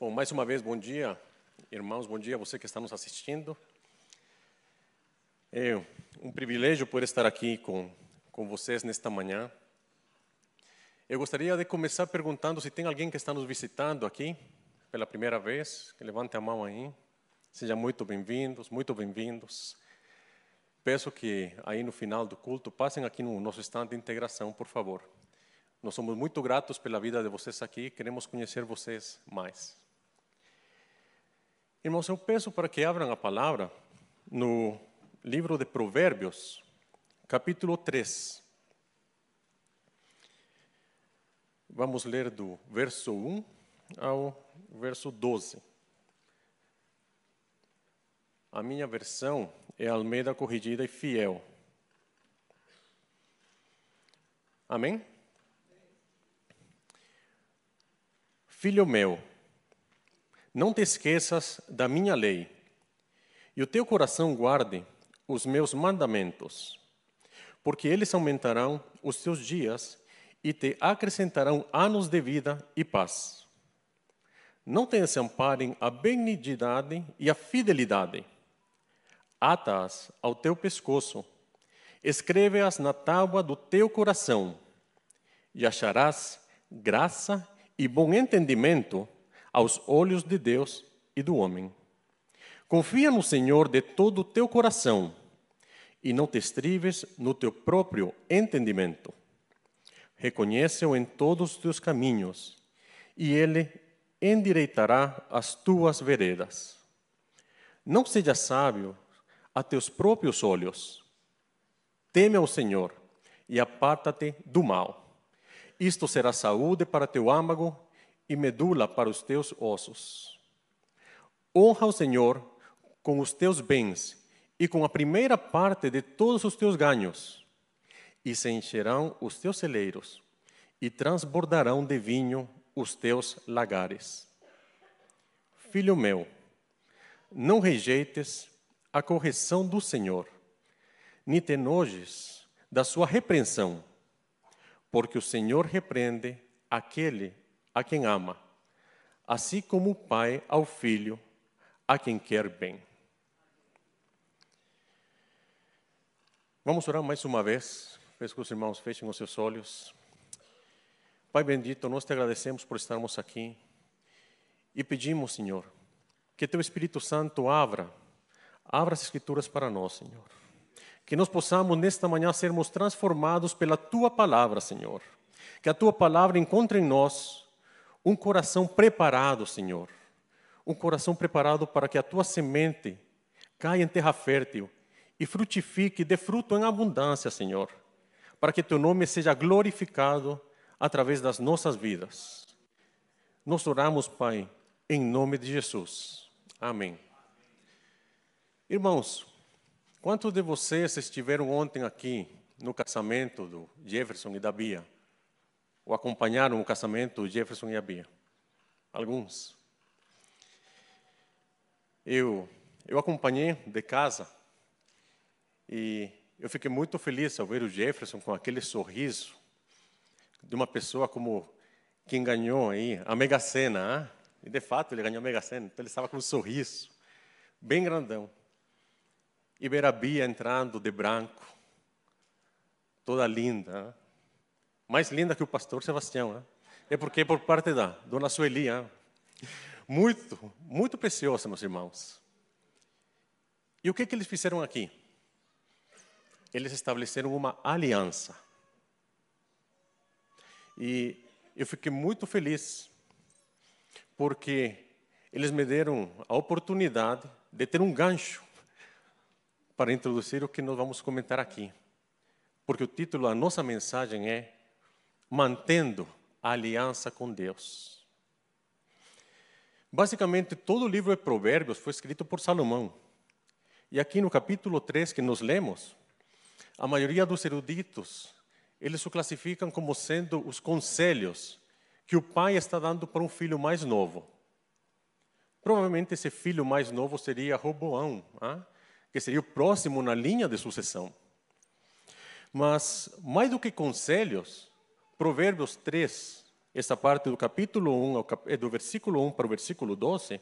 Bom, mais uma vez, bom dia, irmãos, bom dia a você que está nos assistindo. É um privilégio poder estar aqui com, com vocês nesta manhã. Eu gostaria de começar perguntando se tem alguém que está nos visitando aqui pela primeira vez, que levante a mão aí. Sejam muito bem-vindos, muito bem-vindos. Peço que aí no final do culto passem aqui no nosso stand de integração, por favor. Nós somos muito gratos pela vida de vocês aqui, queremos conhecer vocês mais. Irmãos, eu peço para que abram a palavra no livro de Provérbios, capítulo 3. Vamos ler do verso 1 ao verso 12. A minha versão é Almeida Corrigida e Fiel. Amém? Filho meu, não te esqueças da minha lei, e o teu coração guarde os meus mandamentos, porque eles aumentarão os teus dias e te acrescentarão anos de vida e paz. Não te desamparem a benignidade e a fidelidade. Ata-as ao teu pescoço, escreve-as na tábua do teu coração, e acharás graça e bom entendimento aos olhos de Deus e do homem. Confia no Senhor de todo o teu coração e não te estribes no teu próprio entendimento. Reconhece-o em todos os teus caminhos e ele endireitará as tuas veredas. Não seja sábio a teus próprios olhos. Teme ao Senhor e aparta-te do mal. Isto será saúde para teu âmago e medula para os teus ossos. Honra o Senhor com os teus bens e com a primeira parte de todos os teus ganhos, e se encherão os teus celeiros, e transbordarão de vinho os teus lagares. Filho meu, não rejeites a correção do Senhor, nem te enojes da sua repreensão, porque o Senhor repreende aquele a quem ama, assim como o pai ao filho, a quem quer bem. Vamos orar mais uma vez. Peço que os irmãos fechem os seus olhos. Pai bendito, nós te agradecemos por estarmos aqui e pedimos, Senhor, que Teu Espírito Santo abra, abra as Escrituras para nós, Senhor. Que nós possamos nesta manhã sermos transformados pela Tua palavra, Senhor. Que a Tua palavra encontre em nós um coração preparado, Senhor. Um coração preparado para que a tua semente caia em terra fértil e frutifique, dê fruto em abundância, Senhor. Para que teu nome seja glorificado através das nossas vidas. Nós oramos, Pai, em nome de Jesus. Amém. Irmãos, quantos de vocês estiveram ontem aqui no casamento do Jefferson e da Bia? Ou acompanharam o casamento de Jefferson e a Bia? Alguns. Eu, eu acompanhei de casa e eu fiquei muito feliz ao ver o Jefferson com aquele sorriso de uma pessoa como quem ganhou aí a Mega Sena. Hein? E de fato ele ganhou a Mega Sena, então ele estava com um sorriso bem grandão. E ver a Bia entrando de branco, toda linda. Hein? Mais linda que o pastor Sebastião. Né? É porque é por parte da dona Sueli. Né? Muito, muito preciosa, meus irmãos. E o que, que eles fizeram aqui? Eles estabeleceram uma aliança. E eu fiquei muito feliz, porque eles me deram a oportunidade de ter um gancho para introduzir o que nós vamos comentar aqui. Porque o título da nossa mensagem é mantendo a aliança com Deus. Basicamente, todo o livro de Provérbios foi escrito por Salomão. E aqui no capítulo 3 que nós lemos, a maioria dos eruditos, eles o classificam como sendo os conselhos que o pai está dando para um filho mais novo. Provavelmente esse filho mais novo seria Roboão, ah? que seria o próximo na linha de sucessão. Mas, mais do que conselhos, Provérbios 3 essa parte do capítulo 1, é do versículo 1 para o versículo 12,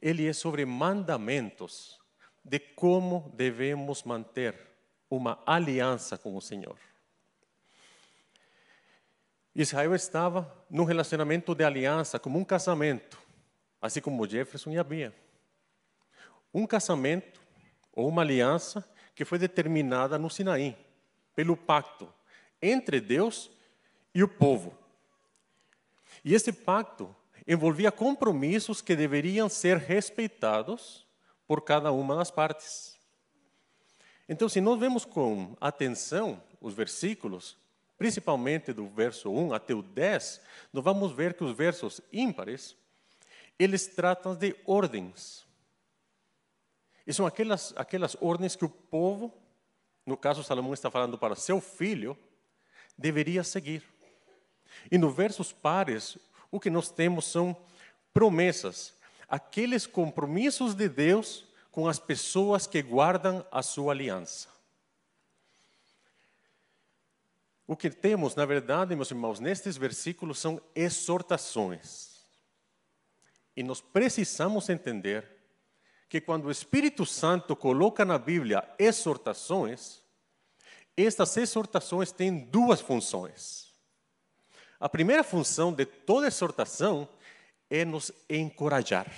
ele é sobre mandamentos de como devemos manter uma aliança com o Senhor. Israel estava num relacionamento de aliança, como um casamento, assim como Jefferson e a Bia. Um casamento ou uma aliança que foi determinada no Sinaí, pelo pacto entre Deus e o povo. E esse pacto envolvia compromissos que deveriam ser respeitados por cada uma das partes. Então, se nós vemos com atenção os versículos, principalmente do verso 1 até o 10, nós vamos ver que os versos ímpares, eles tratam de ordens. E são aquelas, aquelas ordens que o povo, no caso Salomão está falando para seu filho, deveria seguir. E nos versos pares, o que nós temos são promessas, aqueles compromissos de Deus com as pessoas que guardam a sua aliança. O que temos, na verdade, meus irmãos, nestes versículos são exortações. E nós precisamos entender que quando o Espírito Santo coloca na Bíblia exortações, estas exortações têm duas funções. A primeira função de toda exortação é nos encorajar.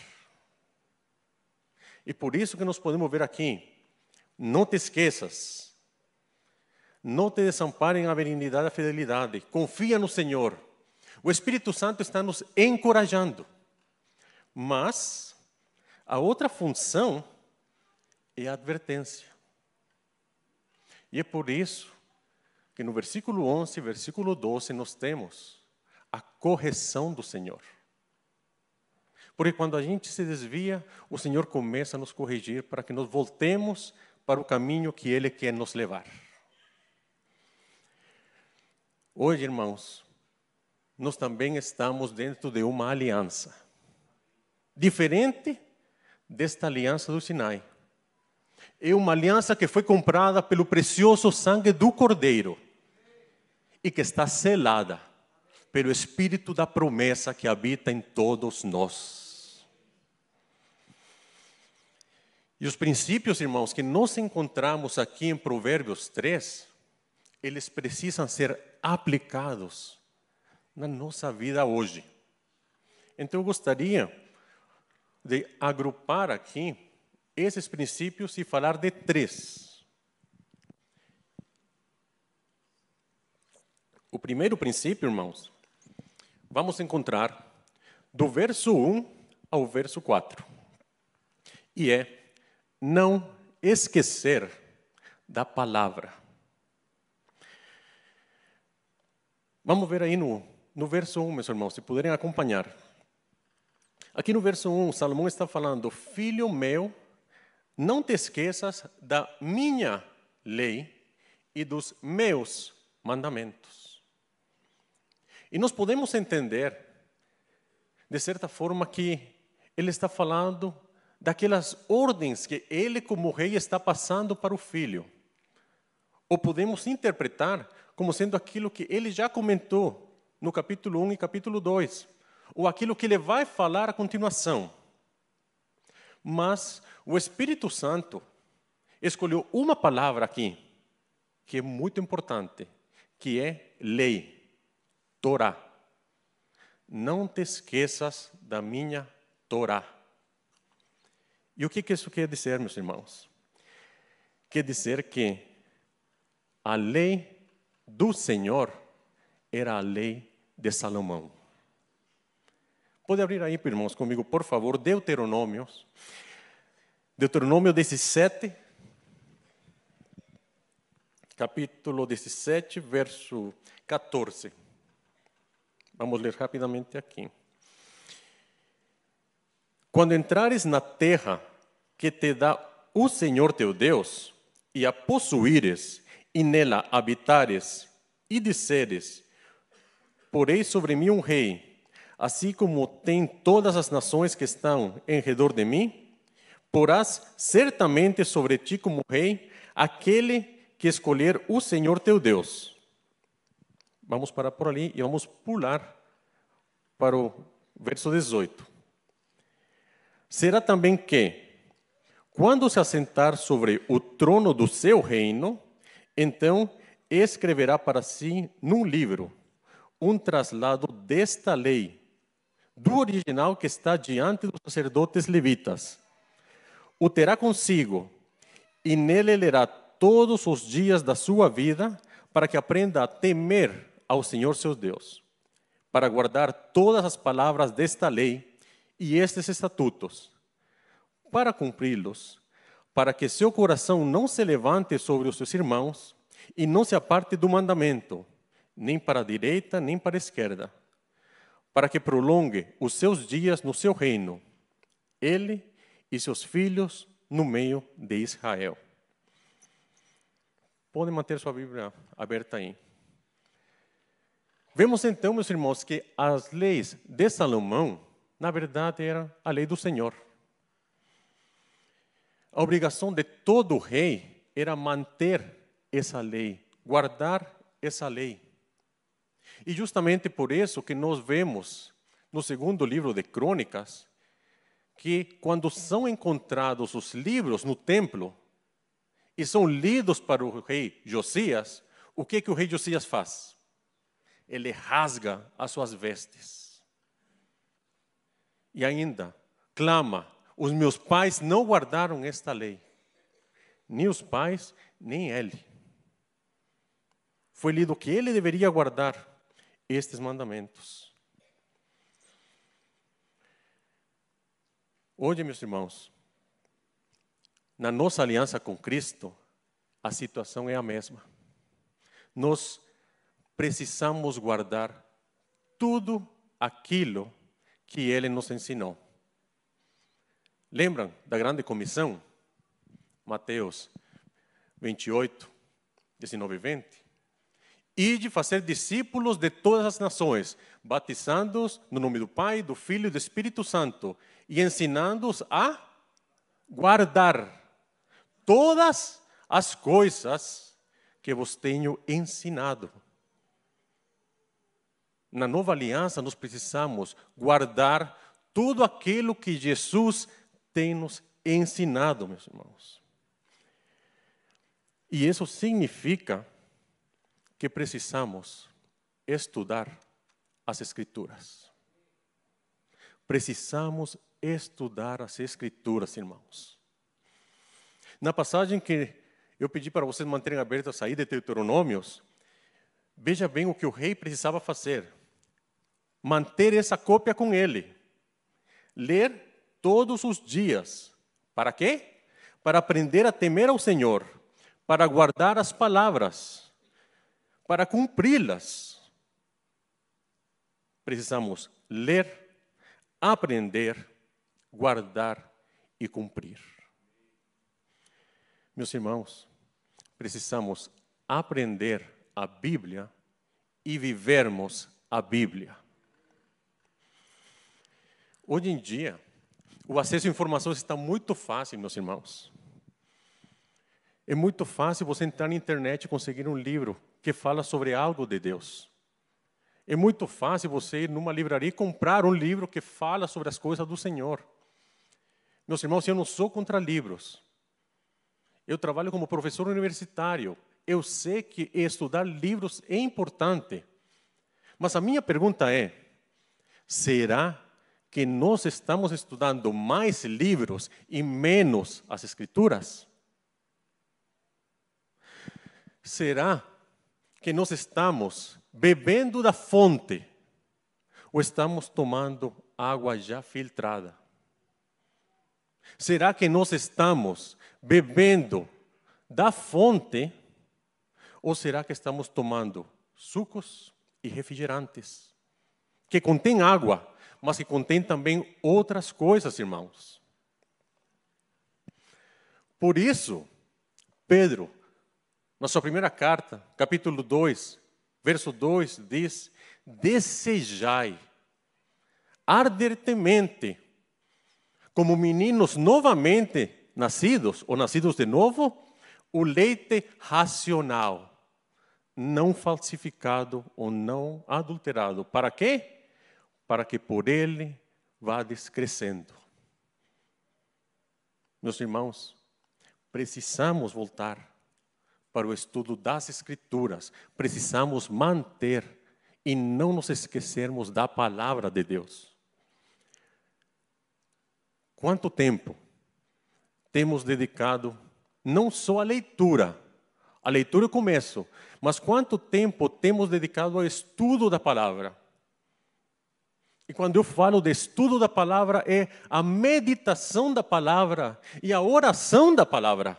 E por isso que nós podemos ver aqui, não te esqueças, não te desamparem a benignidade e a fidelidade, confia no Senhor. O Espírito Santo está nos encorajando. Mas a outra função é a advertência. E é por isso que no versículo 11 e versículo 12 nós temos a correção do Senhor. Porque quando a gente se desvia, o Senhor começa a nos corrigir para que nós voltemos para o caminho que Ele quer nos levar. Hoje, irmãos, nós também estamos dentro de uma aliança. Diferente desta aliança do Sinai é uma aliança que foi comprada pelo precioso sangue do Cordeiro e que está selada pelo Espírito da promessa que habita em todos nós. E os princípios, irmãos, que nós encontramos aqui em Provérbios 3, eles precisam ser aplicados na nossa vida hoje. Então eu gostaria de agrupar aqui esses princípios e falar de três. O primeiro princípio, irmãos, vamos encontrar do verso 1 ao verso 4. E é não esquecer da palavra. Vamos ver aí no, no verso 1, meus irmãos, se puderem acompanhar. Aqui no verso 1, Salomão está falando: Filho meu, não te esqueças da minha lei e dos meus mandamentos. E nós podemos entender, de certa forma, que ele está falando daquelas ordens que ele, como rei, está passando para o filho. Ou podemos interpretar como sendo aquilo que ele já comentou no capítulo 1 e capítulo 2, ou aquilo que ele vai falar a continuação. Mas o Espírito Santo escolheu uma palavra aqui, que é muito importante, que é lei, Torá. Não te esqueças da minha Torá. E o que isso quer dizer, meus irmãos? Quer dizer que a lei do Senhor era a lei de Salomão. Pode abrir aí, irmãos, comigo, por favor, Deuteronômios. Deuteronômio 17, capítulo 17, verso 14. Vamos ler rapidamente aqui. Quando entrares na terra que te dá o Senhor teu Deus, e a possuíres, e nela habitares, e disseres: Porei sobre mim um rei assim como tem todas as nações que estão em redor de mim, porás certamente sobre ti como rei aquele que escolher o Senhor teu Deus. Vamos parar por ali e vamos pular para o verso 18. Será também que, quando se assentar sobre o trono do seu reino, então escreverá para si num livro um traslado desta lei, do original que está diante dos sacerdotes levitas. O terá consigo e nele lerá todos os dias da sua vida, para que aprenda a temer ao Senhor seu Deus, para guardar todas as palavras desta lei e estes estatutos, para cumpri-los, para que seu coração não se levante sobre os seus irmãos e não se aparte do mandamento, nem para a direita, nem para a esquerda, para que prolongue os seus dias no seu reino, ele e seus filhos no meio de Israel. Podem manter sua Bíblia aberta aí. Vemos então, meus irmãos, que as leis de Salomão, na verdade, eram a lei do Senhor. A obrigação de todo rei era manter essa lei, guardar essa lei. E justamente por isso que nós vemos no segundo livro de Crônicas que quando são encontrados os livros no templo e são lidos para o rei Josias, o que que o rei Josias faz? Ele rasga as suas vestes. E ainda clama: os meus pais não guardaram esta lei. Nem os pais, nem ele. Foi lido que ele deveria guardar estes mandamentos. Hoje, meus irmãos, na nossa aliança com Cristo, a situação é a mesma. Nós precisamos guardar tudo aquilo que Ele nos ensinou. Lembram da grande comissão? Mateus 28, 19 e 20 e de fazer discípulos de todas as nações, batizando-os no nome do Pai, do Filho e do Espírito Santo, e ensinando-os a guardar todas as coisas que vos tenho ensinado. Na nova aliança, nós precisamos guardar tudo aquilo que Jesus tem nos ensinado, meus irmãos. E isso significa que precisamos estudar as Escrituras. Precisamos estudar as Escrituras, irmãos. Na passagem que eu pedi para vocês manterem abertas aí de Deuteronômios, veja bem o que o rei precisava fazer. Manter essa cópia com ele. Ler todos os dias. Para quê? Para aprender a temer ao Senhor, para guardar as palavras para cumpri-las, precisamos ler, aprender, guardar e cumprir. Meus irmãos, precisamos aprender a Bíblia e vivermos a Bíblia. Hoje em dia, o acesso à informações está muito fácil, meus irmãos. É muito fácil você entrar na internet e conseguir um livro que fala sobre algo de Deus. É muito fácil você ir numa livraria e comprar um livro que fala sobre as coisas do Senhor. Meus irmãos, eu não sou contra livros. Eu trabalho como professor universitário. Eu sei que estudar livros é importante. Mas a minha pergunta é: será que nós estamos estudando mais livros e menos as Escrituras? Será que nós estamos bebendo da fonte ou estamos tomando água já filtrada? Será que nós estamos bebendo da fonte ou será que estamos tomando sucos e refrigerantes que contêm água, mas que contêm também outras coisas, irmãos? Por isso, Pedro na sua primeira carta, capítulo 2, verso 2, diz: Desejai ardentemente, como meninos novamente nascidos ou nascidos de novo, o leite racional, não falsificado ou não adulterado. Para quê? para que por ele vá descrescendo. Meus irmãos, precisamos voltar para o estudo das Escrituras, precisamos manter e não nos esquecermos da palavra de Deus. Quanto tempo temos dedicado não só à leitura, a leitura o começo, mas quanto tempo temos dedicado ao estudo da palavra? E quando eu falo de estudo da palavra, é a meditação da palavra e a oração da palavra.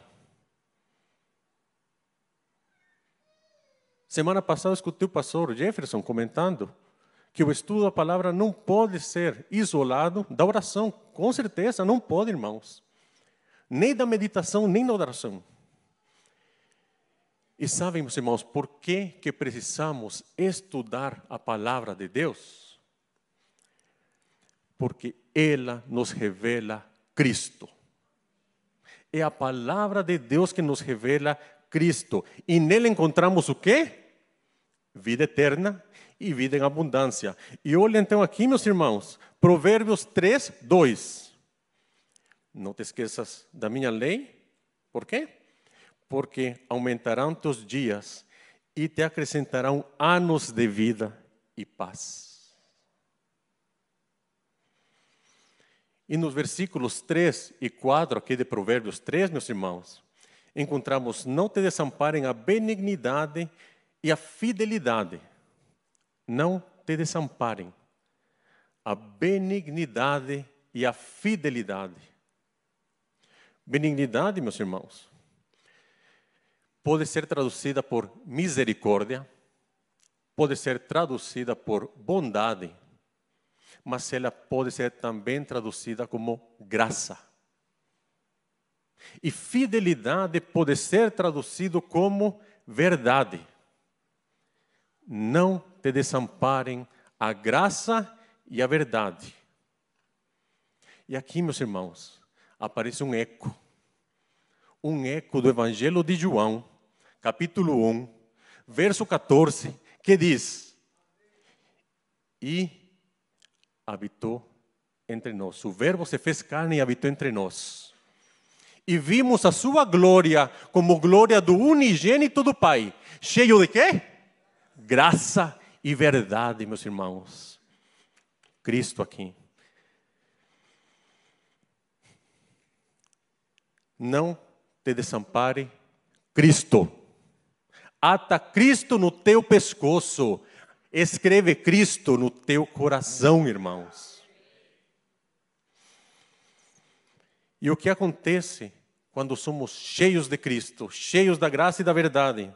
Semana passada eu escutei o pastor Jefferson comentando que o estudo da palavra não pode ser isolado da oração. Com certeza, não pode, irmãos. Nem da meditação, nem da oração. E sabem, meus irmãos, por que, que precisamos estudar a palavra de Deus? Porque ela nos revela Cristo. É a palavra de Deus que nos revela Cristo. E nele encontramos o quê? Vida eterna e vida em abundância. E olha então aqui, meus irmãos, Provérbios 3, 2. Não te esqueças da minha lei. Por quê? Porque aumentarão teus dias e te acrescentarão anos de vida e paz. E nos versículos 3 e 4 aqui de Provérbios 3, meus irmãos, encontramos: Não te desamparem a benignidade e a fidelidade. Não te desamparem. A benignidade e a fidelidade. Benignidade, meus irmãos, pode ser traduzida por misericórdia, pode ser traduzida por bondade, mas ela pode ser também traduzida como graça. E fidelidade pode ser traduzido como verdade não te desamparem a graça e a verdade. E aqui, meus irmãos, aparece um eco. Um eco do Evangelho de João, capítulo 1, verso 14, que diz: E habitou entre nós. O Verbo se fez carne e habitou entre nós. E vimos a sua glória como glória do unigênito do Pai, cheio de quê? Graça e verdade, meus irmãos. Cristo aqui. Não te desampare Cristo. Ata Cristo no teu pescoço. Escreve Cristo no teu coração, irmãos. E o que acontece quando somos cheios de Cristo, cheios da graça e da verdade?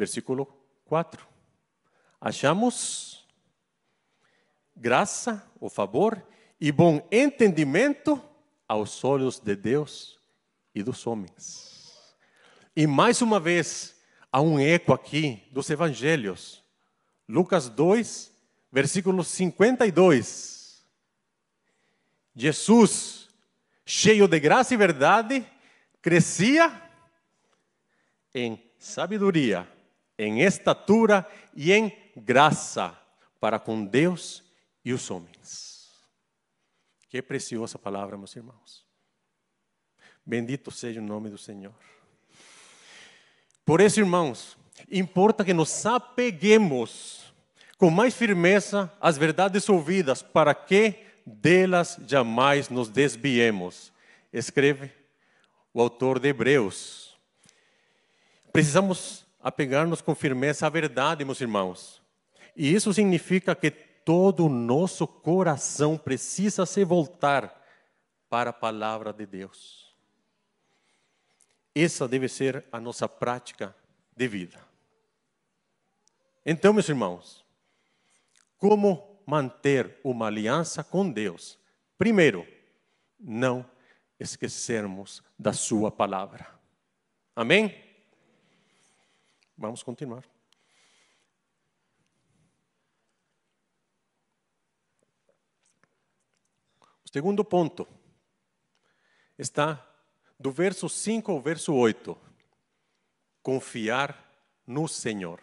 Versículo 4. Achamos graça, o favor e bom entendimento aos olhos de Deus e dos homens. E mais uma vez, há um eco aqui dos evangelhos. Lucas 2, versículo 52. Jesus, cheio de graça e verdade, crescia em sabedoria em estatura e em graça para com Deus e os homens. Que preciosa palavra, meus irmãos. Bendito seja o nome do Senhor. Por isso, irmãos, importa que nos apeguemos com mais firmeza às verdades ouvidas, para que delas jamais nos desviemos. Escreve o autor de Hebreus. Precisamos apegar-nos com firmeza à verdade, meus irmãos. E isso significa que todo o nosso coração precisa se voltar para a palavra de Deus. Essa deve ser a nossa prática de vida. Então, meus irmãos, como manter uma aliança com Deus? Primeiro, não esquecermos da Sua palavra. Amém? Vamos continuar. O segundo ponto está do verso 5 ao verso 8. Confiar no Senhor.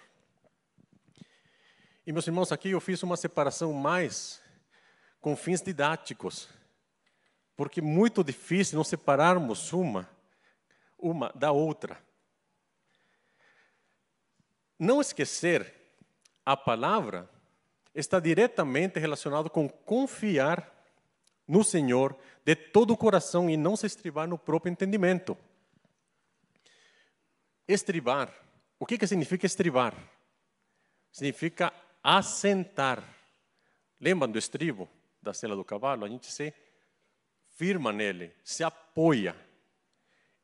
E, meus irmãos, aqui eu fiz uma separação mais com fins didáticos, porque é muito difícil não separarmos uma, uma da outra. Não esquecer a palavra está diretamente relacionado com confiar no Senhor de todo o coração e não se estribar no próprio entendimento. Estribar. O que, que significa estribar? Significa assentar. Lembram do estribo da cela do cavalo? A gente se firma nele, se apoia.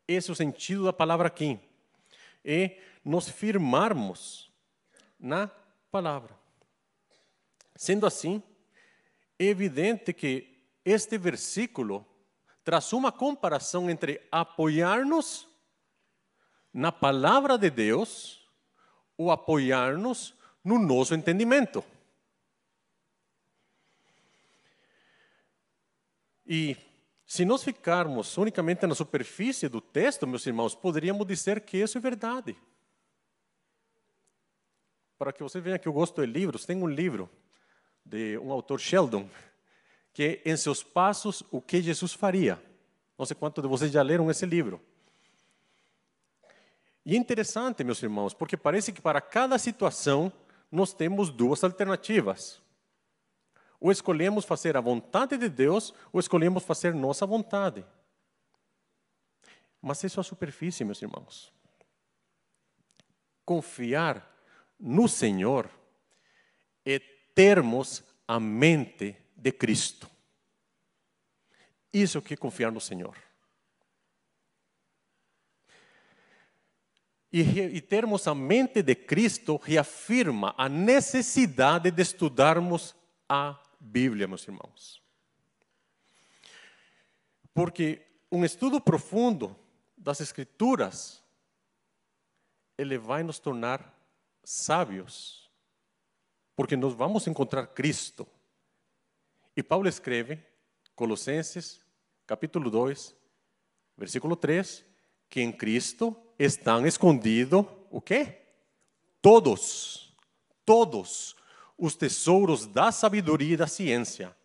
Esse é o sentido da palavra aqui. E nos firmarmos na palavra. Sendo assim, é evidente que este versículo traz uma comparação entre apoiar-nos na palavra de Deus ou apoiar-nos no nosso entendimento. E se nós ficarmos unicamente na superfície do texto, meus irmãos, poderíamos dizer que isso é verdade. Para que você veja que eu gosto de livros, tem um livro de um autor Sheldon, que é Em Seus Passos, o que Jesus faria. Não sei quantos de vocês já leram esse livro. E é interessante, meus irmãos, porque parece que para cada situação nós temos duas alternativas. Ou escolhemos fazer a vontade de Deus, ou escolhemos fazer nossa vontade. Mas isso é a superfície, meus irmãos. Confiar no Senhor é termos a mente de Cristo. Isso que é confiar no Senhor. E, e termos a mente de Cristo reafirma a necessidade de estudarmos a Bíblia, meus irmãos. Porque um estudo profundo das Escrituras, ele vai nos tornar sábios, porque nós vamos encontrar Cristo. E Paulo escreve, Colossenses, capítulo 2, versículo 3, que em Cristo estão escondidos o quê? Todos, todos os tesouros da sabedoria e da ciência.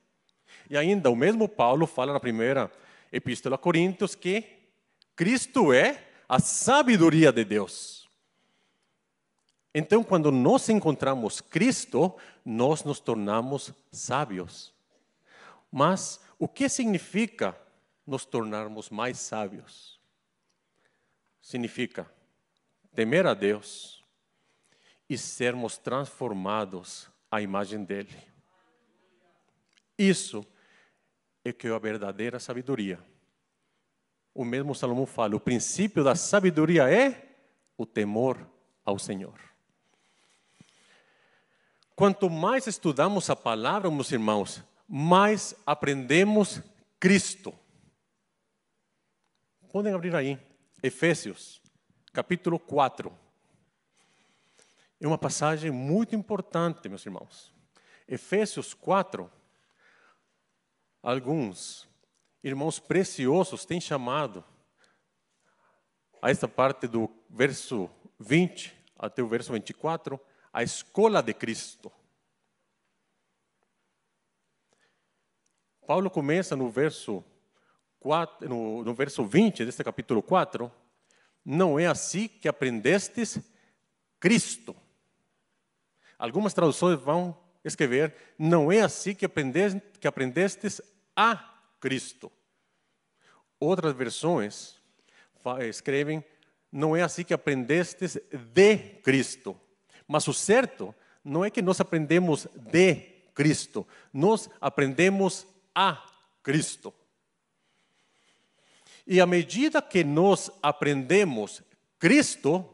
E ainda o mesmo Paulo fala na primeira epístola a Coríntios que Cristo é a sabedoria de Deus. Então, quando nós encontramos Cristo, nós nos tornamos sábios. Mas o que significa nos tornarmos mais sábios? Significa temer a Deus e sermos transformados à imagem dele. Isso é que é a verdadeira sabedoria. O mesmo Salomão fala: o princípio da sabedoria é o temor ao Senhor. Quanto mais estudamos a palavra, meus irmãos, mais aprendemos Cristo. Podem abrir aí, Efésios, capítulo 4. É uma passagem muito importante, meus irmãos. Efésios 4, alguns irmãos preciosos têm chamado a esta parte do verso 20 até o verso 24 a escola de Cristo. Paulo começa no verso, 4, no, no verso 20 deste capítulo 4, não é assim que aprendestes Cristo. Algumas traduções vão escrever, não é assim que aprendestes, que aprendestes a Cristo. Outras versões escrevem, não é assim que aprendestes de Cristo. Mas o certo não é que nós aprendemos de Cristo, nós aprendemos a Cristo. E à medida que nós aprendemos Cristo,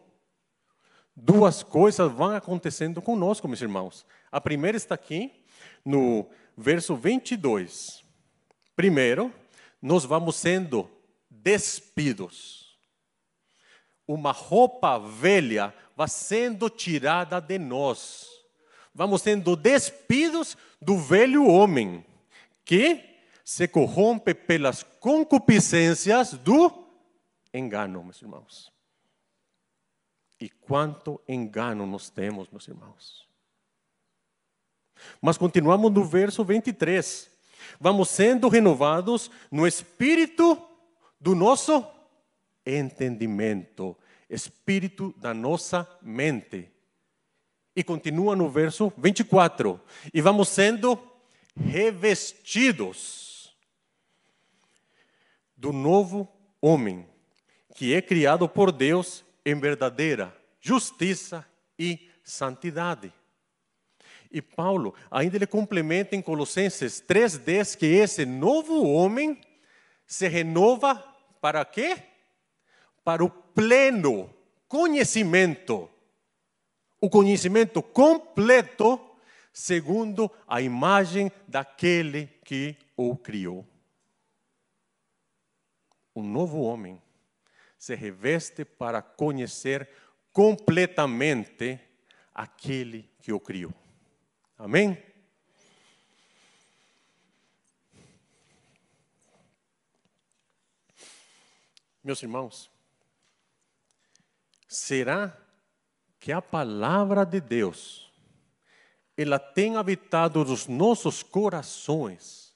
duas coisas vão acontecendo conosco, meus irmãos. A primeira está aqui no verso 22. Primeiro, nós vamos sendo despidos. Uma roupa velha vai sendo tirada de nós. Vamos sendo despidos do velho homem que se corrompe pelas concupiscências do engano, meus irmãos. E quanto engano nós temos, meus irmãos. Mas continuamos no verso 23. Vamos sendo renovados no espírito do nosso entendimento, espírito da nossa mente. E continua no verso 24. E vamos sendo revestidos do novo homem, que é criado por Deus em verdadeira justiça e santidade. E Paulo ainda ele complementa em Colossenses 3:10 que esse novo homem se renova para quê? Para o pleno conhecimento, o conhecimento completo segundo a imagem daquele que o criou. Um novo homem se reveste para conhecer completamente aquele que o criou. Amém? Meus irmãos, será que a palavra de Deus ela tem habitado nos nossos corações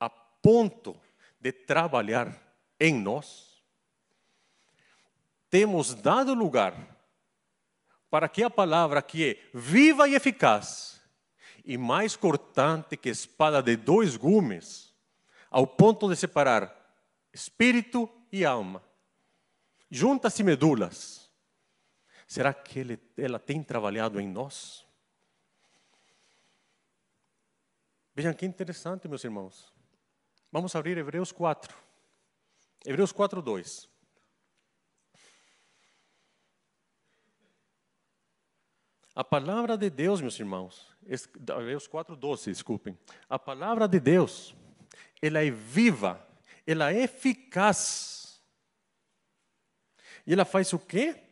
a ponto de trabalhar em nós? Temos dado lugar para que a palavra que é viva e eficaz e mais cortante que espada de dois gumes, ao ponto de separar espírito e alma, juntas e medulas. Será que ele, ela tem trabalhado em nós? Vejam que interessante, meus irmãos. Vamos abrir Hebreus 4. Hebreus 4, 2. A palavra de Deus, meus irmãos, Hebreus 4:12, desculpem. A palavra de Deus, ela é viva, ela é eficaz. E ela faz o quê?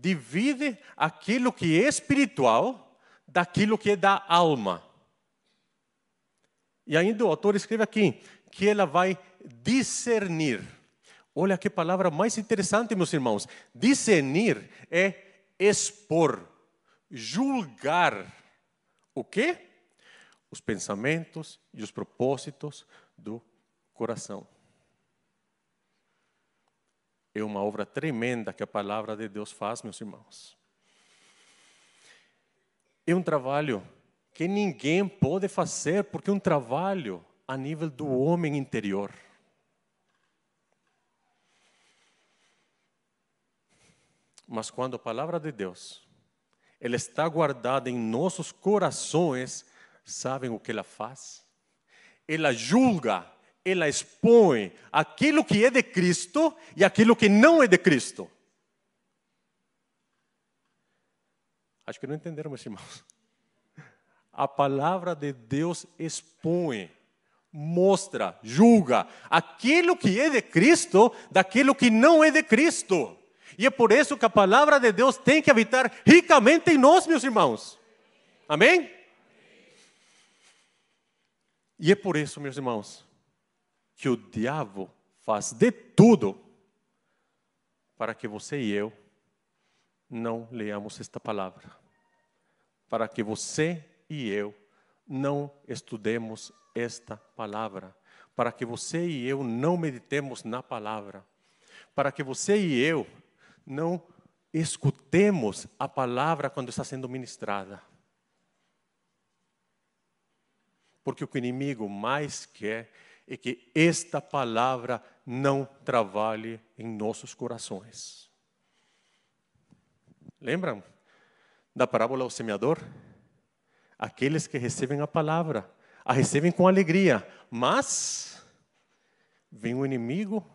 Divide aquilo que é espiritual daquilo que é da alma. E ainda o autor escreve aqui que ela vai discernir. Olha que palavra mais interessante, meus irmãos. Discernir é expor, julgar o quê? Os pensamentos e os propósitos do coração. É uma obra tremenda que a palavra de Deus faz, meus irmãos. É um trabalho que ninguém pode fazer, porque é um trabalho a nível do homem interior. Mas quando a palavra de Deus ela está guardada em nossos corações, sabem o que ela faz? Ela julga, ela expõe aquilo que é de Cristo e aquilo que não é de Cristo. Acho que não entenderam, meus irmãos. A palavra de Deus expõe, mostra, julga aquilo que é de Cristo daquilo que não é de Cristo. E é por isso que a palavra de Deus tem que habitar ricamente em nós, meus irmãos. Amém? E é por isso, meus irmãos, que o diabo faz de tudo para que você e eu não leamos esta palavra. Para que você e eu não estudemos esta palavra. Para que você e eu não meditemos na palavra. Para que você e eu não escutemos a palavra quando está sendo ministrada. Porque o que o inimigo mais quer é que esta palavra não trabalhe em nossos corações. Lembram da parábola do semeador? Aqueles que recebem a palavra, a recebem com alegria, mas vem o inimigo,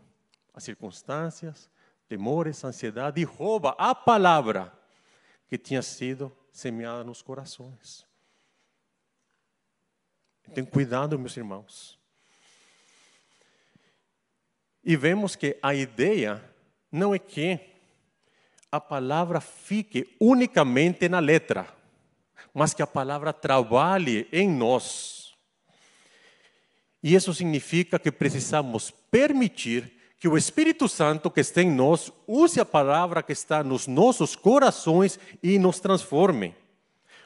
as circunstâncias, temores, ansiedade e rouba a palavra que tinha sido semeada nos corações. Tenham cuidado, meus irmãos. E vemos que a ideia não é que a palavra fique unicamente na letra, mas que a palavra trabalhe em nós. E isso significa que precisamos permitir que o Espírito Santo que está em nós use a palavra que está nos nossos corações e nos transforme,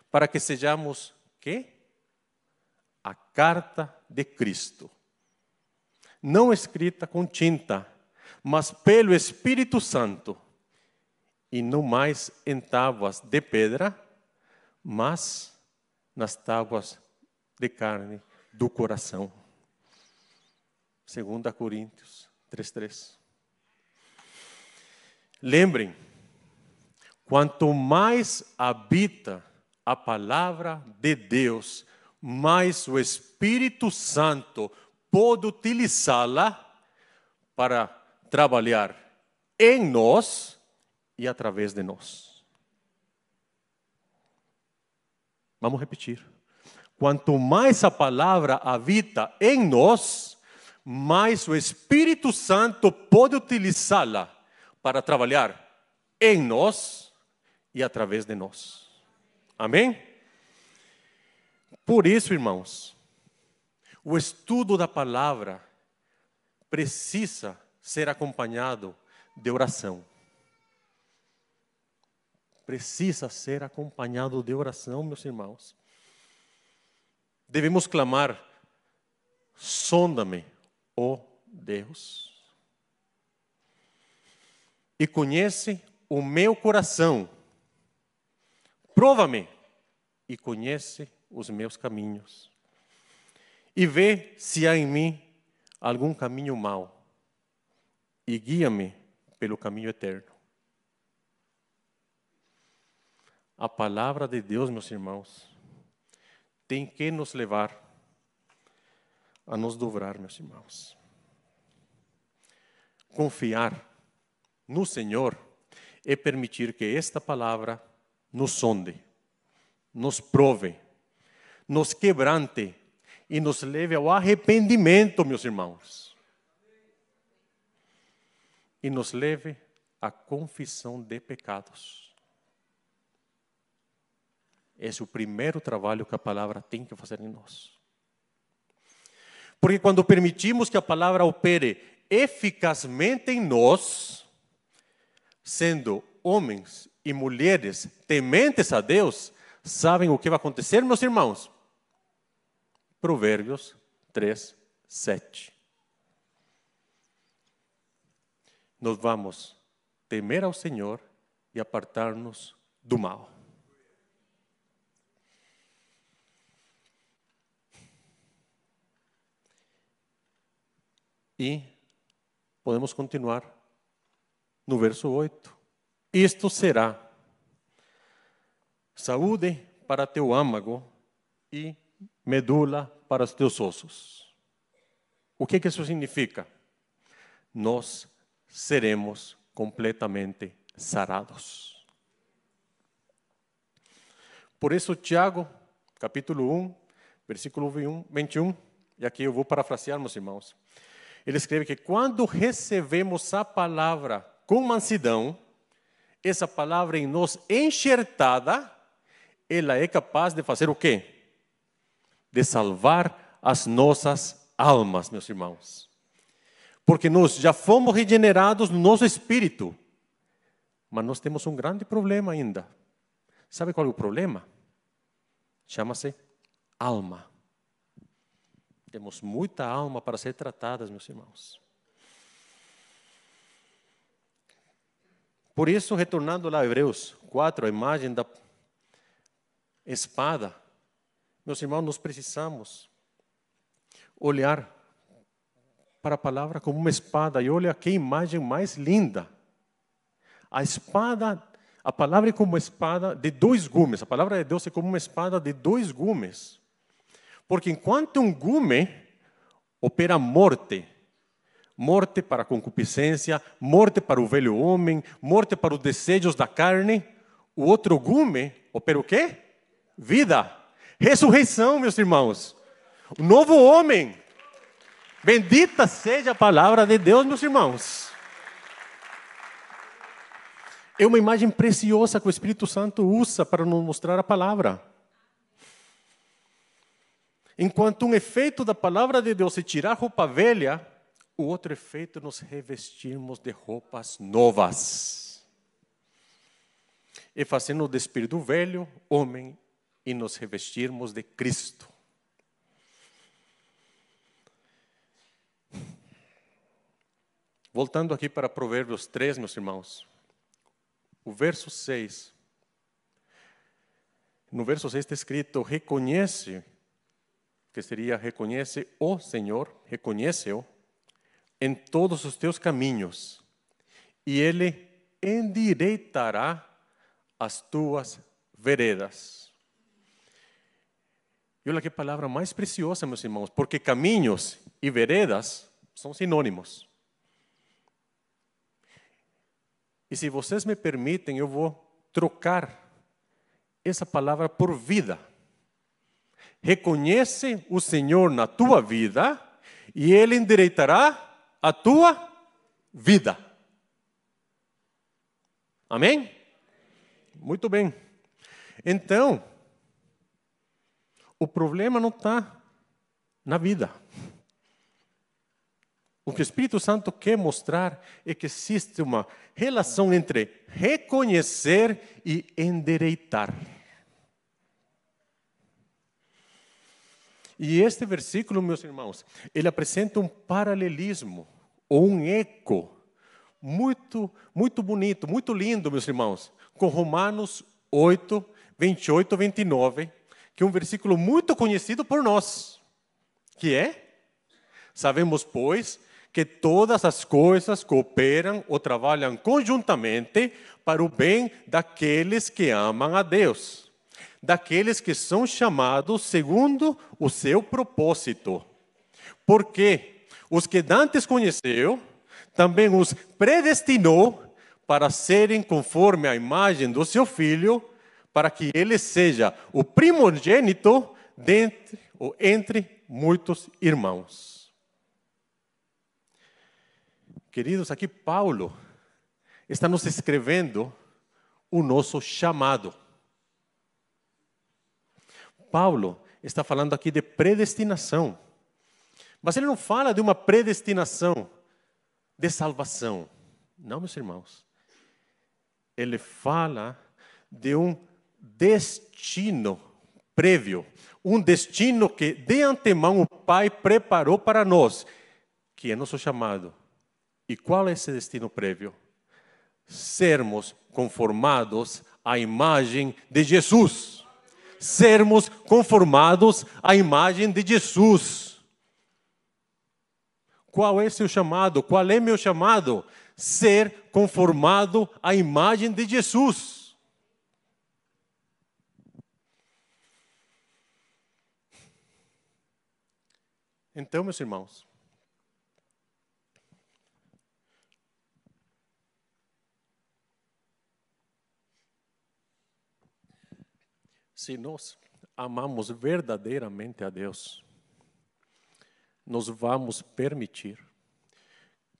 para que sejamos quê? a carta de Cristo, não escrita com tinta, mas pelo Espírito Santo, e não mais em tábuas de pedra, mas nas tábuas de carne do coração. 2 Coríntios 3,3. Lembrem, quanto mais habita a palavra de Deus, mais o Espírito Santo pode utilizá-la para trabalhar em nós e através de nós. Vamos repetir. Quanto mais a palavra habita em nós, mais o Espírito Santo pode utilizá-la para trabalhar em nós e através de nós. Amém? Por isso, irmãos, o estudo da palavra precisa ser acompanhado de oração. Precisa ser acompanhado de oração, meus irmãos. Devemos clamar: sonda-me, ó Deus e conhece o meu coração. Prova-me e conhece os meus caminhos. E vê se há em mim algum caminho mau. E guia-me pelo caminho eterno. A palavra de Deus, meus irmãos, tem que nos levar a nos dobrar, meus irmãos. Confiar no Senhor é permitir que esta palavra nos sonde, nos prove, nos quebrante e nos leve ao arrependimento, meus irmãos. E nos leve à confissão de pecados. Esse é o primeiro trabalho que a palavra tem que fazer em nós. Porque quando permitimos que a palavra opere eficazmente em nós, sendo homens e mulheres tementes a Deus, sabem o que vai acontecer, meus irmãos? Provérbios 3, 7. Nós vamos temer ao Senhor e apartar-nos do mal. E podemos continuar no verso 8. Isto será saúde para teu âmago e medula para os teus ossos. O que, que isso significa? Nós seremos completamente sarados. Por isso, Tiago, capítulo 1, versículo 21, e aqui eu vou parafrasear, meus irmãos. Ele escreve que quando recebemos a palavra com mansidão, essa palavra em nós enxertada, ela é capaz de fazer o quê? De salvar as nossas almas, meus irmãos. Porque nós já fomos regenerados no nosso espírito, mas nós temos um grande problema ainda. Sabe qual é o problema? Chama-se alma. Temos muita alma para ser tratadas, meus irmãos. Por isso, retornando lá a Hebreus 4, a imagem da espada, meus irmãos, nós precisamos olhar para a palavra como uma espada. E olha que imagem mais linda. A espada, a palavra é como uma espada de dois gumes. A palavra de Deus é como uma espada de dois gumes. Porque enquanto um gume opera morte, morte para a concupiscência, morte para o velho homem, morte para os desejos da carne. O outro gume opera o quê? Vida. Ressurreição, meus irmãos. O novo homem. Bendita seja a palavra de Deus, meus irmãos. É uma imagem preciosa que o Espírito Santo usa para nos mostrar a palavra. Enquanto um efeito da palavra de Deus é tirar roupa velha, o outro efeito é nos revestirmos de roupas novas. E fazendo despir do velho homem e nos revestirmos de Cristo. Voltando aqui para Provérbios 3, meus irmãos, o verso 6. No verso 6 está escrito: reconhece, que seria reconhece o oh Senhor, reconhece-o em todos os teus caminhos, e ele endireitará as tuas veredas. E olha que palavra mais preciosa, meus irmãos, porque caminhos e veredas são sinônimos. E se vocês me permitem, eu vou trocar essa palavra por vida. Reconhece o Senhor na tua vida e Ele endireitará a tua vida. Amém? Muito bem. Então, o problema não está na vida. O que o Espírito Santo quer mostrar é que existe uma relação entre reconhecer e endereitar. E este versículo, meus irmãos, ele apresenta um paralelismo ou um eco muito, muito bonito, muito lindo, meus irmãos, com Romanos 8, 28 29, que um versículo muito conhecido por nós, que é: Sabemos, pois, que todas as coisas cooperam ou trabalham conjuntamente para o bem daqueles que amam a Deus, daqueles que são chamados segundo o seu propósito. Porque os que Dantes conheceu, também os predestinou para serem conforme a imagem do seu filho, para que ele seja o primogênito dentre ou entre muitos irmãos. Queridos, aqui Paulo está nos escrevendo o nosso chamado. Paulo está falando aqui de predestinação. Mas ele não fala de uma predestinação de salvação. Não, meus irmãos. Ele fala de um destino prévio, um destino que de antemão o Pai preparou para nós, que é nosso chamado e qual é esse destino prévio? Sermos conformados à imagem de Jesus. Sermos conformados à imagem de Jesus. Qual é seu chamado? Qual é meu chamado? Ser conformado à imagem de Jesus. Então, meus irmãos, se nós amamos verdadeiramente a Deus, nós vamos permitir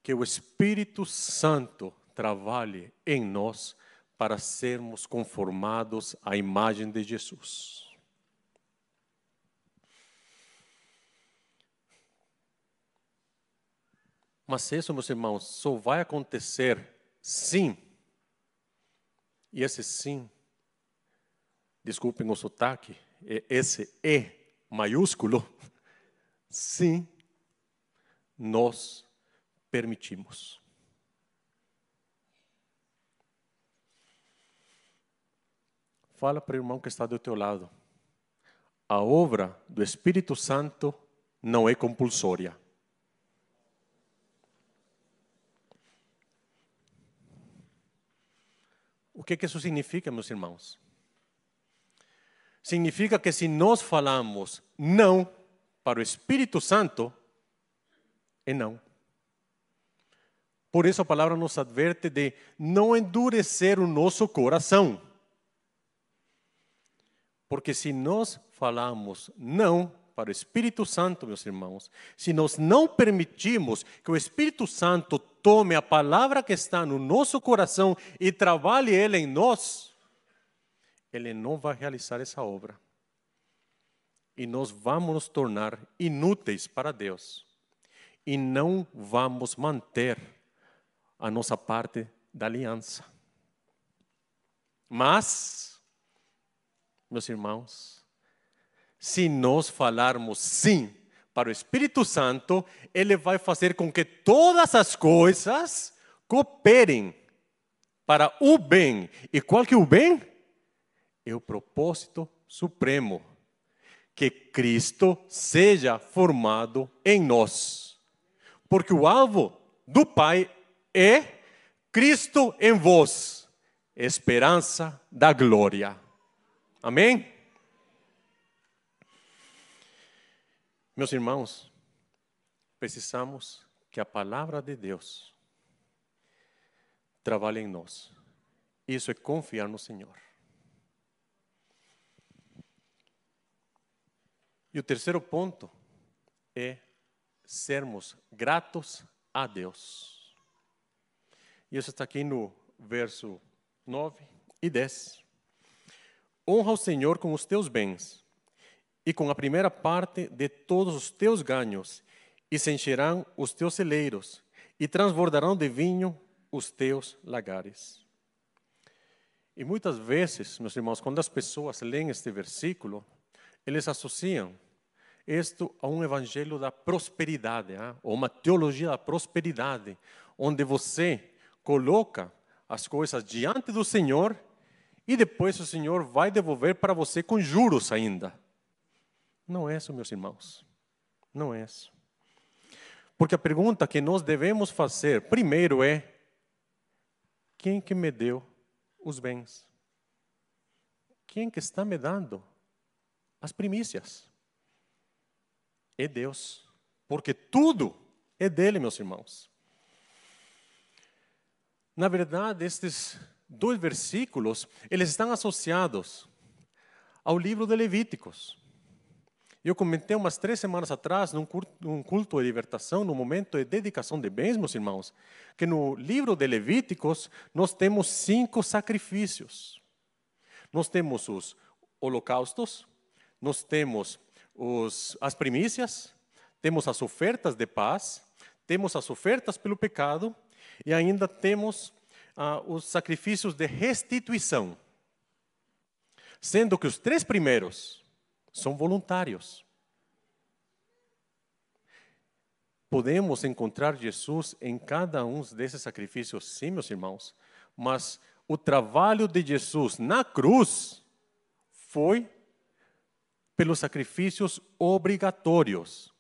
que o Espírito Santo trabalhe em nós para sermos conformados à imagem de Jesus. Mas isso, meus irmãos, só vai acontecer sim. E esse sim desculpem o sotaque, esse E maiúsculo, sim, nós permitimos. Fala para o irmão que está do teu lado. A obra do Espírito Santo não é compulsória. Que, que isso significa, meus irmãos? significa que se nós falamos não para o Espírito Santo, é não. Por isso a palavra nos adverte de não endurecer o nosso coração. Porque se nós falamos não para o Espírito Santo, meus irmãos, se nós não permitimos que o Espírito Santo tome a palavra que está no nosso coração e trabalhe ela em nós, ele não vai realizar essa obra. E nós vamos nos tornar inúteis para Deus. E não vamos manter a nossa parte da aliança. Mas, meus irmãos, se nós falarmos sim para o Espírito Santo, ele vai fazer com que todas as coisas cooperem para o bem. E qual que é o bem? É o propósito supremo. Que Cristo seja formado em nós. Porque o alvo do Pai é Cristo em vós, esperança da glória. Amém? Meus irmãos, precisamos que a palavra de Deus trabalhe em nós. Isso é confiar no Senhor. E o terceiro ponto é sermos gratos a Deus. E isso está aqui no verso 9 e 10. Honra o Senhor com os teus bens e com a primeira parte de todos os teus ganhos, e se encherão os teus celeiros, e transbordarão de vinho os teus lagares. E muitas vezes, meus irmãos, quando as pessoas leem este versículo, eles associam isto a um evangelho da prosperidade, hein? ou uma teologia da prosperidade, onde você coloca as coisas diante do Senhor e depois o Senhor vai devolver para você com juros ainda. Não é isso, meus irmãos. Não é isso. Porque a pergunta que nós devemos fazer primeiro é: quem que me deu os bens? Quem que está me dando as primícias? É Deus. Porque tudo é dele, meus irmãos. Na verdade, estes dois versículos, eles estão associados ao livro de Levíticos. Eu comentei umas três semanas atrás, num culto de libertação, no momento de dedicação de bens, meus irmãos, que no livro de Levíticos nós temos cinco sacrifícios. Nós temos os holocaustos, nós temos os, as primícias, temos as ofertas de paz, temos as ofertas pelo pecado e ainda temos ah, os sacrifícios de restituição. Sendo que os três primeiros, são voluntários. Podemos encontrar Jesus em cada um desses sacrifícios, sim, meus irmãos, mas o trabalho de Jesus na cruz foi pelos sacrifícios obrigatórios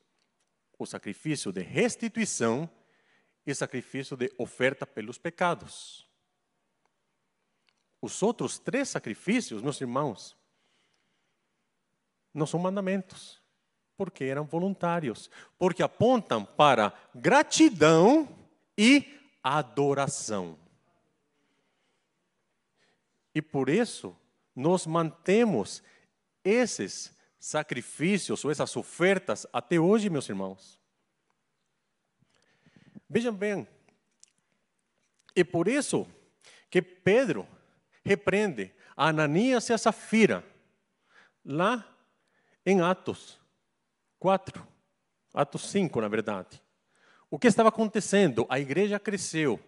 o sacrifício de restituição e sacrifício de oferta pelos pecados. Os outros três sacrifícios, meus irmãos, não são mandamentos, porque eram voluntários, porque apontam para gratidão e adoração. E por isso nós mantemos esses sacrifícios ou essas ofertas até hoje, meus irmãos. Vejam bem, é por isso que Pedro repreende a Ananias e a Safira lá em Atos 4, Atos 5, na verdade. O que estava acontecendo? A igreja cresceu,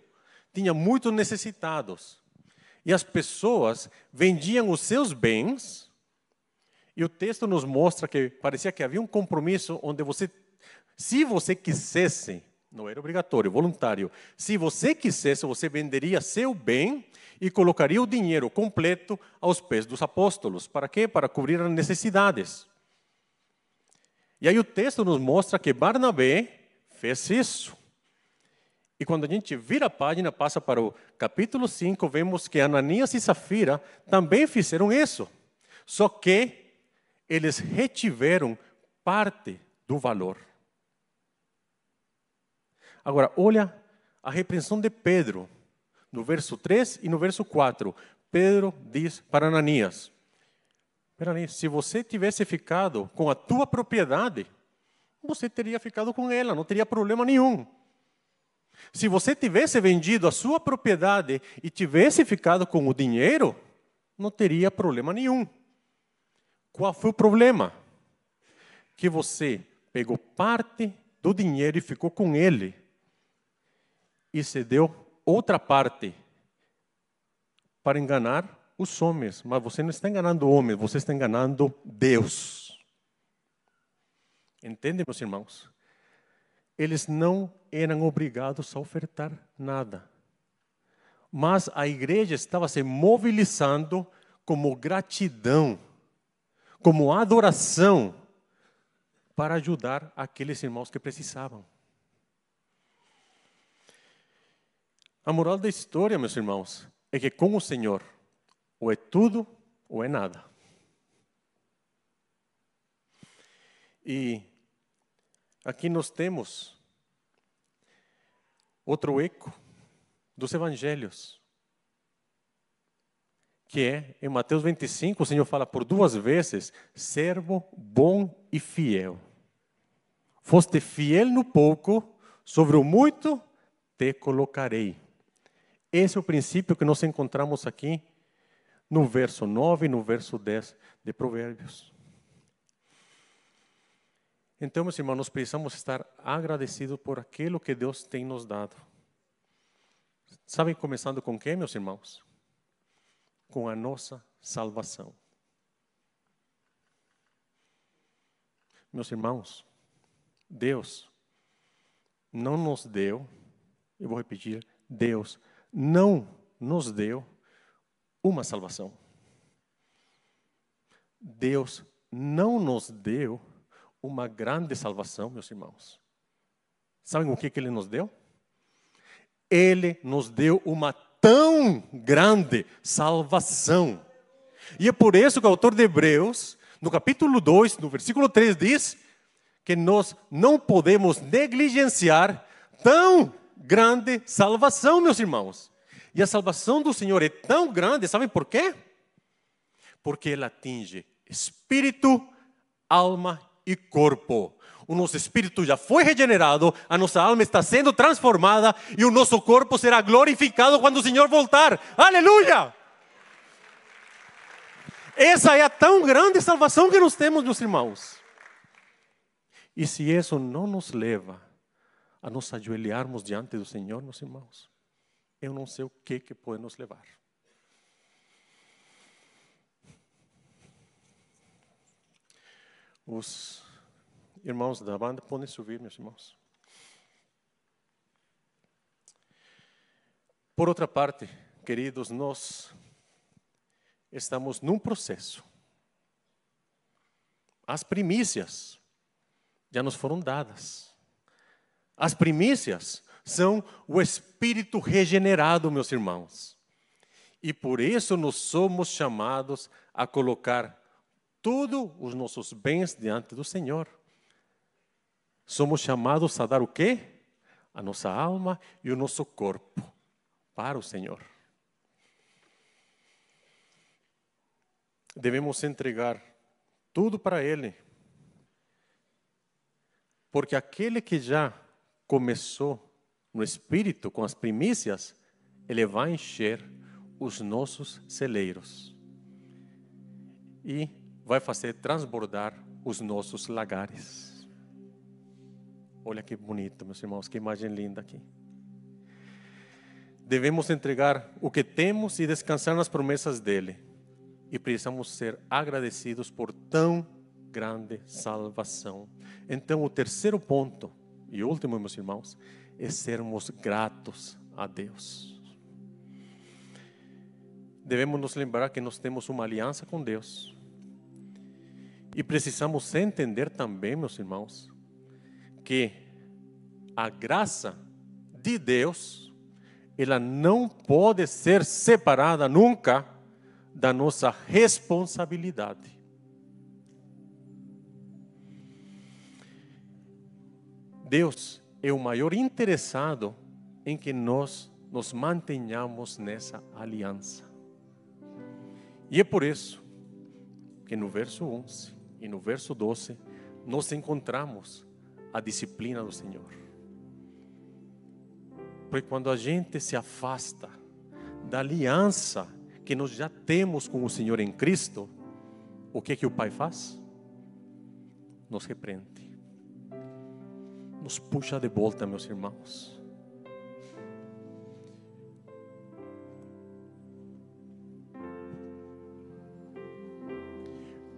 tinha muitos necessitados, e as pessoas vendiam os seus bens, e o texto nos mostra que parecia que havia um compromisso onde você, se você quisesse, não era obrigatório, voluntário, se você quisesse, você venderia seu bem e colocaria o dinheiro completo aos pés dos apóstolos. Para quê? Para cobrir as necessidades. E aí o texto nos mostra que Barnabé fez isso. E quando a gente vira a página, passa para o capítulo 5, vemos que Ananias e Safira também fizeram isso. Só que eles retiveram parte do valor. Agora, olha a repreensão de Pedro, no verso 3 e no verso 4. Pedro diz para Ananias: Peraí, se você tivesse ficado com a tua propriedade, você teria ficado com ela, não teria problema nenhum. Se você tivesse vendido a sua propriedade e tivesse ficado com o dinheiro, não teria problema nenhum. Qual foi o problema? Que você pegou parte do dinheiro e ficou com ele e se deu outra parte para enganar os homens, mas você não está enganando homens, você está enganando Deus. entende, meus irmãos? Eles não eram obrigados a ofertar nada. Mas a igreja estava se mobilizando como gratidão, como adoração, para ajudar aqueles irmãos que precisavam. A moral da história, meus irmãos, é que com o Senhor, ou é tudo ou é nada. E aqui nós temos outro eco dos evangelhos, que é em Mateus 25, o Senhor fala por duas vezes: servo bom e fiel. Foste fiel no pouco, sobre o muito te colocarei. Esse é o princípio que nós encontramos aqui no verso 9 e no verso 10 de Provérbios. Então, meus irmãos, nós precisamos estar agradecidos por aquilo que Deus tem nos dado. Sabem, começando com quem, meus irmãos? Com a nossa salvação. Meus irmãos, Deus não nos deu, eu vou repetir, Deus não nos deu uma salvação. Deus não nos deu uma grande salvação, meus irmãos. Sabem o que, que Ele nos deu? Ele nos deu uma tão grande salvação. E é por isso que o autor de Hebreus, no capítulo 2, no versículo 3, diz que nós não podemos negligenciar tão grande salvação, meus irmãos. E a salvação do Senhor é tão grande, sabem por quê? Porque ela atinge espírito, alma e corpo. O nosso espírito já foi regenerado, a nossa alma está sendo transformada e o nosso corpo será glorificado quando o Senhor voltar. Aleluia! Essa é a tão grande salvação que nós temos, meus irmãos. E se isso não nos leva a nos ajoelharmos diante do Senhor, meus irmãos, eu não sei o que, que pode nos levar. Os irmãos da banda podem subir, meus irmãos. Por outra parte, queridos, nós estamos num processo. As primícias já nos foram dadas. As primícias são o espírito regenerado, meus irmãos. E por isso nós somos chamados a colocar todos os nossos bens diante do Senhor. Somos chamados a dar o quê? A nossa alma e o nosso corpo para o Senhor. Devemos entregar tudo para Ele. Porque aquele que já começou no Espírito com as primícias, Ele vai encher os nossos celeiros e vai fazer transbordar os nossos lagares. Olha que bonito, meus irmãos, que imagem linda aqui. Devemos entregar o que temos e descansar nas promessas dele. E precisamos ser agradecidos por tão grande salvação. Então, o terceiro ponto, e último, meus irmãos, é sermos gratos a Deus. Devemos nos lembrar que nós temos uma aliança com Deus. E precisamos entender também, meus irmãos, que a graça de Deus, ela não pode ser separada nunca da nossa responsabilidade. Deus é o maior interessado em que nós nos mantenhamos nessa aliança. E é por isso que no verso 11 e no verso 12 nós encontramos a disciplina do Senhor. Porque quando a gente se afasta da aliança que nós já temos com o Senhor em Cristo, o que que o Pai faz? Nos repreende. Nos puxa de volta, meus irmãos.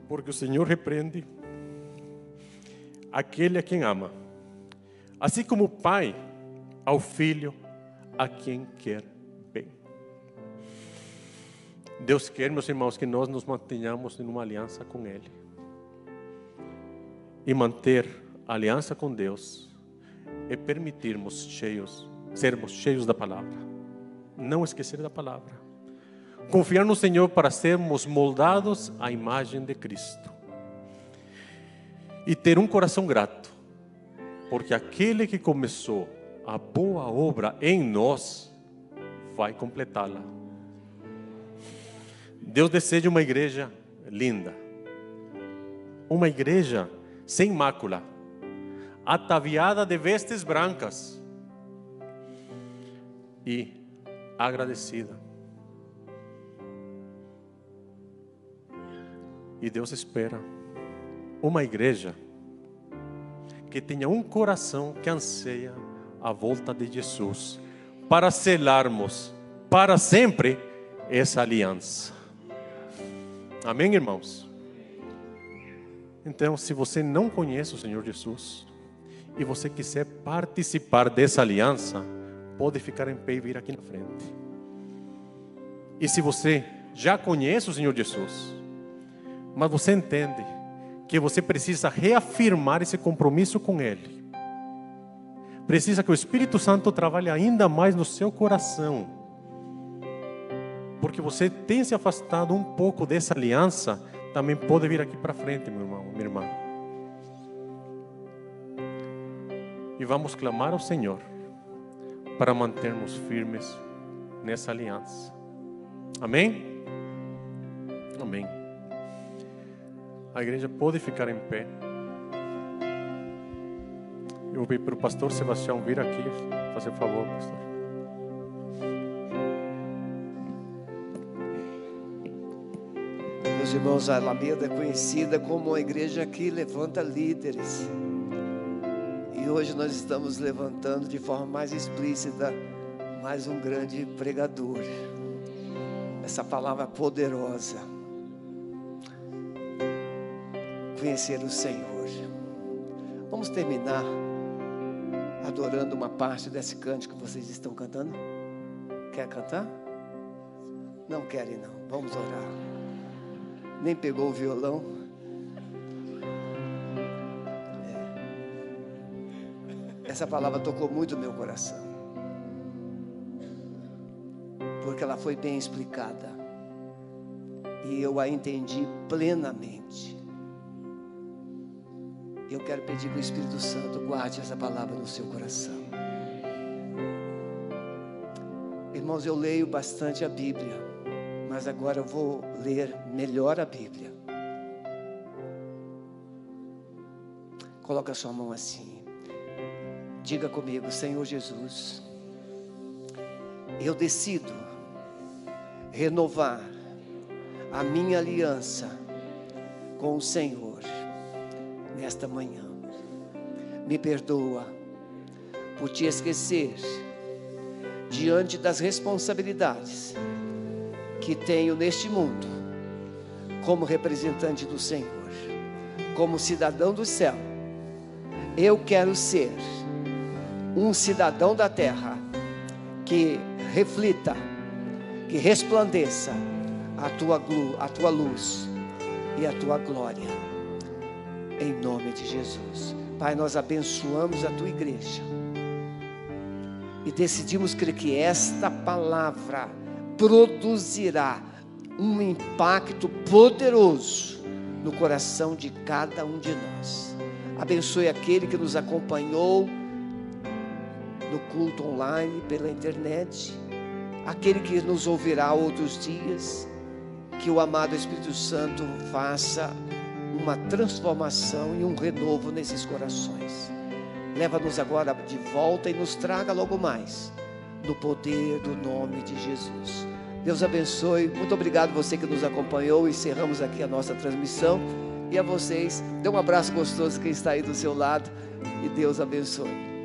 Porque o Senhor repreende aquele a quem ama, assim como o pai ao filho a quem quer bem. Deus quer, meus irmãos, que nós nos mantenhamos em uma aliança com Ele. E manter a aliança com Deus é permitirmos cheios, sermos cheios da palavra. Não esquecer da palavra. Confiar no Senhor para sermos moldados à imagem de Cristo. E ter um coração grato, porque aquele que começou a boa obra em nós vai completá-la. Deus deseja uma igreja linda, uma igreja sem mácula, ataviada de vestes brancas e agradecida. E Deus espera uma igreja que tenha um coração que anseia a volta de Jesus, para selarmos para sempre essa aliança. Amém, irmãos? Então, se você não conhece o Senhor Jesus e você quiser participar dessa aliança, pode ficar em pé e vir aqui na frente. E se você já conhece o Senhor Jesus, mas você entende que você precisa reafirmar esse compromisso com Ele, precisa que o Espírito Santo trabalhe ainda mais no seu coração. Porque você tem se afastado um pouco dessa aliança, também pode vir aqui para frente, meu irmão, minha irmã. E vamos clamar ao Senhor para mantermos firmes nessa aliança. Amém? Amém. A igreja pode ficar em pé. Eu vou pedir para o pastor Sebastião vir aqui, fazer favor, pastor. Meus irmãos, a Alameda é conhecida como uma igreja que levanta líderes. E hoje nós estamos levantando de forma mais explícita mais um grande pregador. Essa palavra poderosa. Conhecer o Senhor. Vamos terminar adorando uma parte desse cântico que vocês estão cantando? Quer cantar? Não querem, não. Vamos orar. Nem pegou o violão. Essa palavra tocou muito no meu coração. Porque ela foi bem explicada. E eu a entendi plenamente. Eu quero pedir que o Espírito Santo guarde essa palavra no seu coração. Irmãos, eu leio bastante a Bíblia, mas agora eu vou ler melhor a Bíblia. Coloca sua mão assim. Diga comigo, Senhor Jesus, eu decido renovar a minha aliança com o Senhor nesta manhã. Me perdoa por te esquecer diante das responsabilidades que tenho neste mundo, como representante do Senhor, como cidadão do céu. Eu quero ser um cidadão da terra que reflita, que resplandeça a tua, a tua luz e a tua glória em nome de Jesus. Pai, nós abençoamos a tua igreja e decidimos crer que esta palavra produzirá um impacto poderoso no coração de cada um de nós. Abençoe aquele que nos acompanhou no culto online, pela internet, aquele que nos ouvirá outros dias, que o amado Espírito Santo faça uma transformação e um renovo nesses corações. Leva-nos agora de volta e nos traga logo mais, no poder do nome de Jesus. Deus abençoe. Muito obrigado você que nos acompanhou. Encerramos aqui a nossa transmissão. E a vocês, dê um abraço gostoso quem está aí do seu lado. E Deus abençoe.